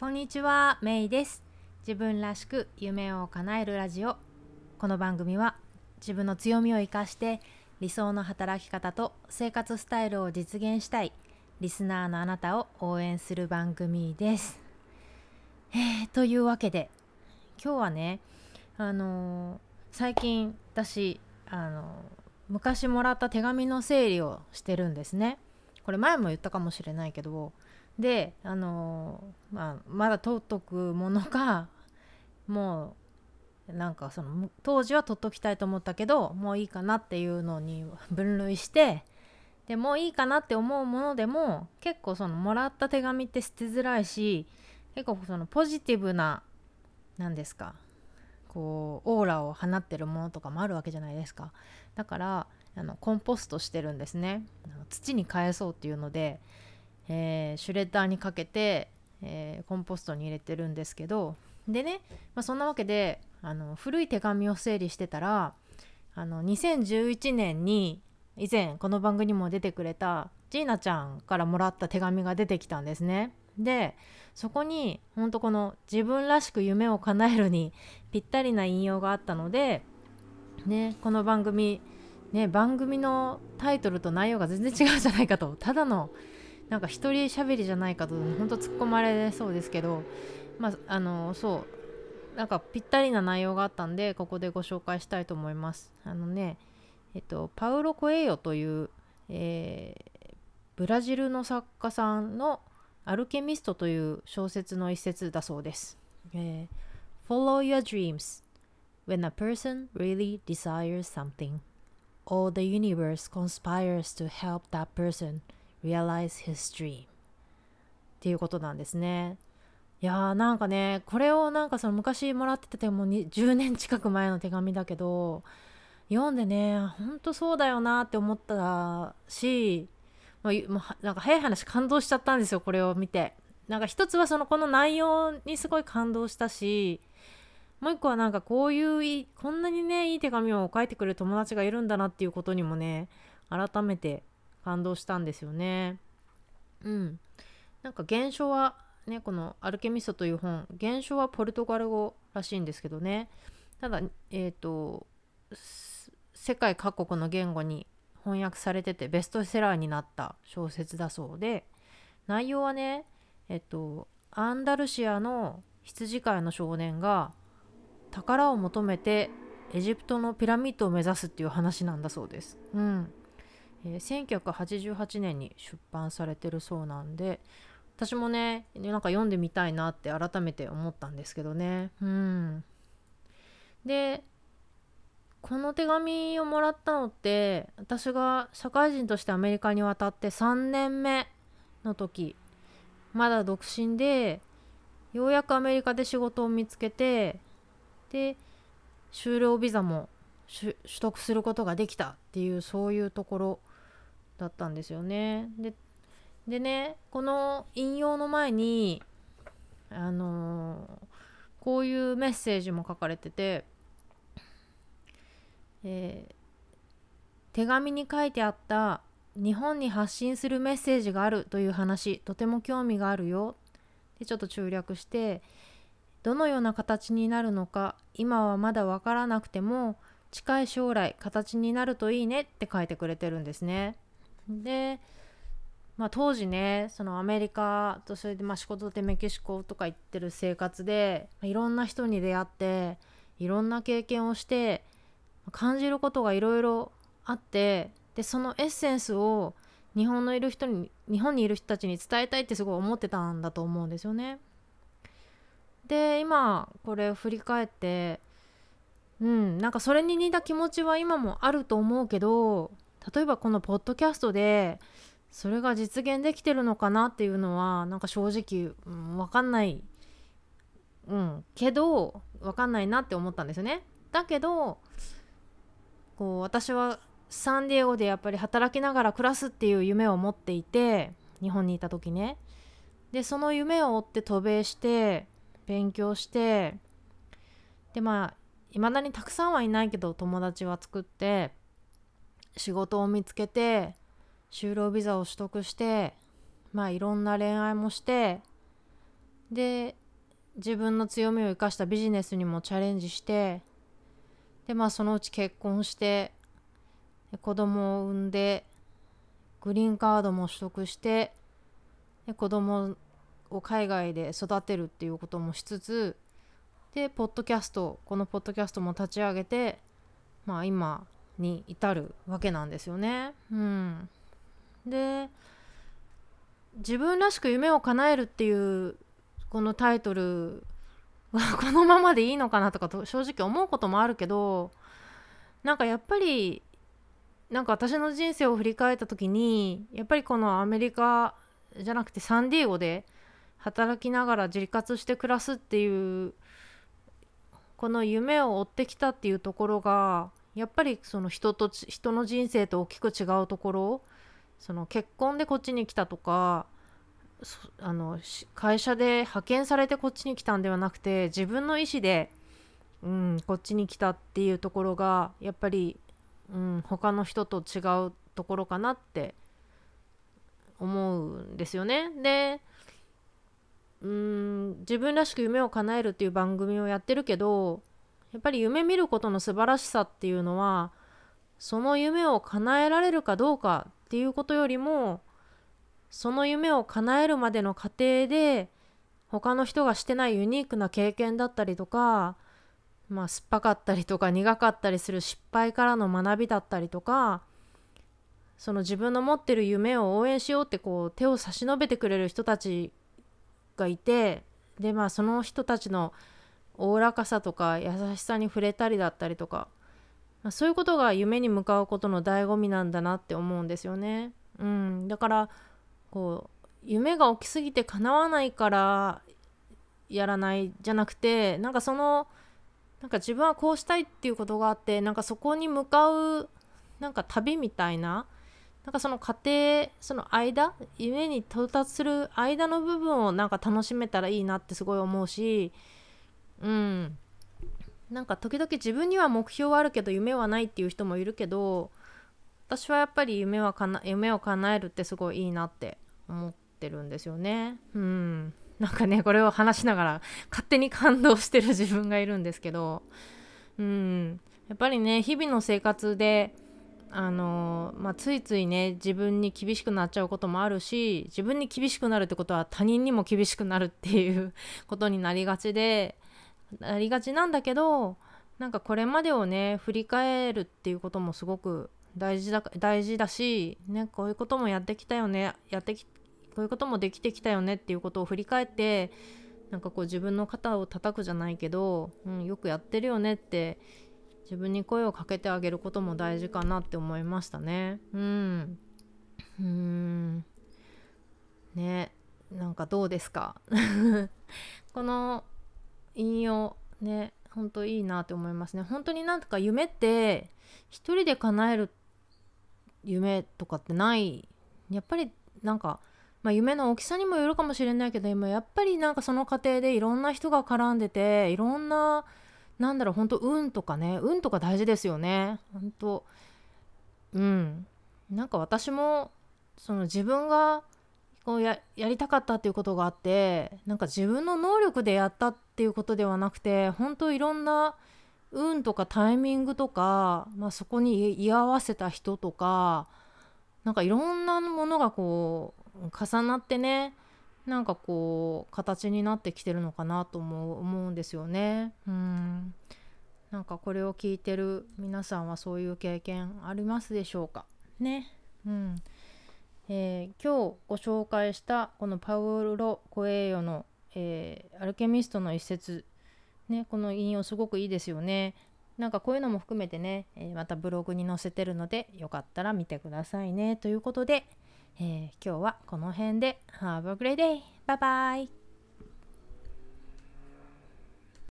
こんにちは、メイです。自分らしく夢を叶えるラジオ。この番組は自分の強みを生かして理想の働き方と生活スタイルを実現したいリスナーのあなたを応援する番組です。えー、というわけで今日はね、あのー最近私、あのー昔もらった手紙の整理をしてるんですね。これ前も言ったかもしれないけどであのーまあ、まだ取っとくものか もうなんかその当時は取っときたいと思ったけどもういいかなっていうのに 分類してでもういいかなって思うものでも結構そのもらった手紙って捨てづらいし結構そのポジティブな何ですかこうオーラを放ってるものとかもあるわけじゃないですか。だからあのコンポストしてるんですね。土に返そうっていうので、えーシュレッダーにかけて、えーコンポストに入れてるんですけどでね、まあ、そんなわけであの古い手紙を整理してたらあの2011年に以前この番組にも出てくれたジーナちゃんからもらった手紙が出てきたんですね。でそこにほんとこの「自分らしく夢を叶える」にぴったりな引用があったので、ね、この番組、ね、番組のタイトルと内容が全然違うじゃないかとただのなんか一人喋りじゃないかとほんと突っ込まれそうですけどまああのそうなんかぴったりな内容があったんでここでご紹介したいと思います。あのねえっとパウロ・コエヨという、えーブラジルの作家さんの「アルケミスト」という小説の一節だそうです。えー Follow your dreams. When a person really desires something, all the universe conspires to help that person realize his dream. っていうことなんですね。いやーなんかねこれをなんかその昔もらっててもに10年近く前の手紙だけど読んでねほんとそうだよなって思ったし、まあ、なんか早い話感動しちゃったんですよこれを見て。なんか一つはそのこの内容にすごい感動したしもう一個はなんかこういういこんなにねいい手紙を書いてくれる友達がいるんだなっていうことにもね改めて感動したんですよね。うん、なんか原書はねこの「アルケミスト」という本原書はポルトガル語らしいんですけどねただえっ、とす世界各国の言語に翻訳されててベストセラーになった小説だそうで内容はねえっとアンダルシアの羊飼いの少年が宝を求めてエジプトのピラミッドを目指すっていう話なんだそうです。うんえー1988年に出版されてるそうなんで私もねなんか読んでみたいなって改めて思ったんですけどね。うん、でこの手紙をもらったのって私が社会人としてアメリカに渡って3年目の時まだ独身でようやくアメリカで仕事を見つけてで就労ビザも取取得することができたっていうそういうところだったんですよね。ででねこの引用の前にあのーこういうメッセージも書かれてて、えー手紙に書いてあった日本に発信するメッセージがあるという話とても興味があるよでちょっと中略してどのような形になるのか今はまだ分からなくても近い将来形になるといいねって書いてくれてるんですね。で、まあ、当時ねそのアメリカとそれでま仕事でメキシコとか行ってる生活でいろんな人に出会っていろんな経験をして感じることがいろいろあってでそのエッセンスを日本のいる人に日本にいる人たちに伝えたいってすごい思ってたんだと思うんですよね。で今これを振り返ってうんなんかそれに似た気持ちは今もあると思うけど例えばこのポッドキャストでそれが実現できてるのかなっていうのはなんか正直、うん、分かんない、うん、けど分かんないなって思ったんですよね。だけどこう私はサンディエゴでやっぱり働きながら暮らすっていう夢を持っていて日本にいた時ねでその夢を追って渡米して勉強してでまあいまだにたくさんはいないけど友達は作って仕事を見つけて就労ビザを取得してまあいろんな恋愛もしてで自分の強みを生かしたビジネスにもチャレンジしてでまあそのうち結婚して子供を産んでグリーンカードも取得してで子供を海外で育てるっていうこともしつつでポッドキャストこのポッドキャストも立ち上げてまあ今に至るわけなんですよね。うん、で自分らしく夢を叶えるっていうこのタイトル はこのままでいいのかなとかと正直思うこともあるけどなんかやっぱりなんか私の人生を振り返った時にやっぱりこのアメリカじゃなくてサンディエゴで働きながら自活して暮らすっていうこの夢を追ってきたっていうところがやっぱりその人と人の人生と大きく違うところその結婚でこっちに来たとかあの会社で派遣されてこっちに来たんではなくて自分の意思で、うん、こっちに来たっていうところがやっぱり、うん、他の人と違うところかなって思うんですよね。でうん自分らしく夢を叶えるっていう番組をやってるけどやっぱり夢見ることの素晴らしさっていうのはその夢を叶えられるかどうかっていうことよりもその夢を叶えるまでの過程で他の人がしてないユニークな経験だったりとかまあ酸っぱかったりとか苦かったりする失敗からの学びだったりとかその自分の持ってる夢を応援しようってこう手を差し伸べてくれる人たちがいてでまあその人たちのおおらかさとか優しさに触れたりだったりとか、まあ、そういうことが夢に向かうことの醍醐味なんだなって思うんですよね。うん、だからこう夢が起きすぎて叶わないからやらないじゃなくてなんかそのなんか自分はこうしたいっていうことがあってなんかそこに向かうなんか旅みたいななんかその過程その間夢に到達する間の部分をなんか楽しめたらいいなってすごい思うしうん。なんか時々自分には目標はあるけど夢はないっていう人もいるけど私はやっぱり夢はかな夢を叶えるってすごいいいなって思ってるんですよね。うん。なんかねこれを話しながら勝手に感動してる自分がいるんですけど。うん。やっぱりね日々の生活であのまあ、ついついね自分に厳しくなっちゃうこともあるし自分に厳しくなるってことは他人にも厳しくなるっていうことになりがちでなりがちなんだけどなんかこれまでをね振り返るっていうこともすごく大事だ大事だし、ね、こういうこともやってきたよねやってきこういうこともできてきたよねっていうことを振り返ってなんかこう自分の肩を叩くじゃないけど、うん、よくやってるよねって自分に声をかけてあげることも大事かなって思いましたね。うん。うん。ね。なんかどうですか？この引用ねほんといいなって思いますね。本当になんとか夢って一人で叶える夢とかってない。やっぱりなんか、まあ、夢の大きさにもよるかもしれないけど今やっぱりなんかその過程でいろんな人が絡んでていろんななんだろう本当運とかね運とか大事ですよね。本当うん。なんか私もその自分がこうややりたかったっていうことがあってなんか自分の能力でやったってていうことではなくて本当いろんな運とかタイミングとか、まあ、そこに居合わせた人とかなんかいろんなものがこう重なってねなんかこう形になってきてるのかなとも思うんですよね。うんなんかこれを聞いてる皆さんはそういう経験ありますでしょうか？ね。うんえー、今日ご紹介したこのパウロ・コエーヨの、えー、アルケミストの一節ね、この引用すごくいいですよね。なんかこういうのも含めてね、え、またブログに載せてるのでよかったら見てくださいね。ということで、えー、今日はこの辺で Have a great day! バイバイ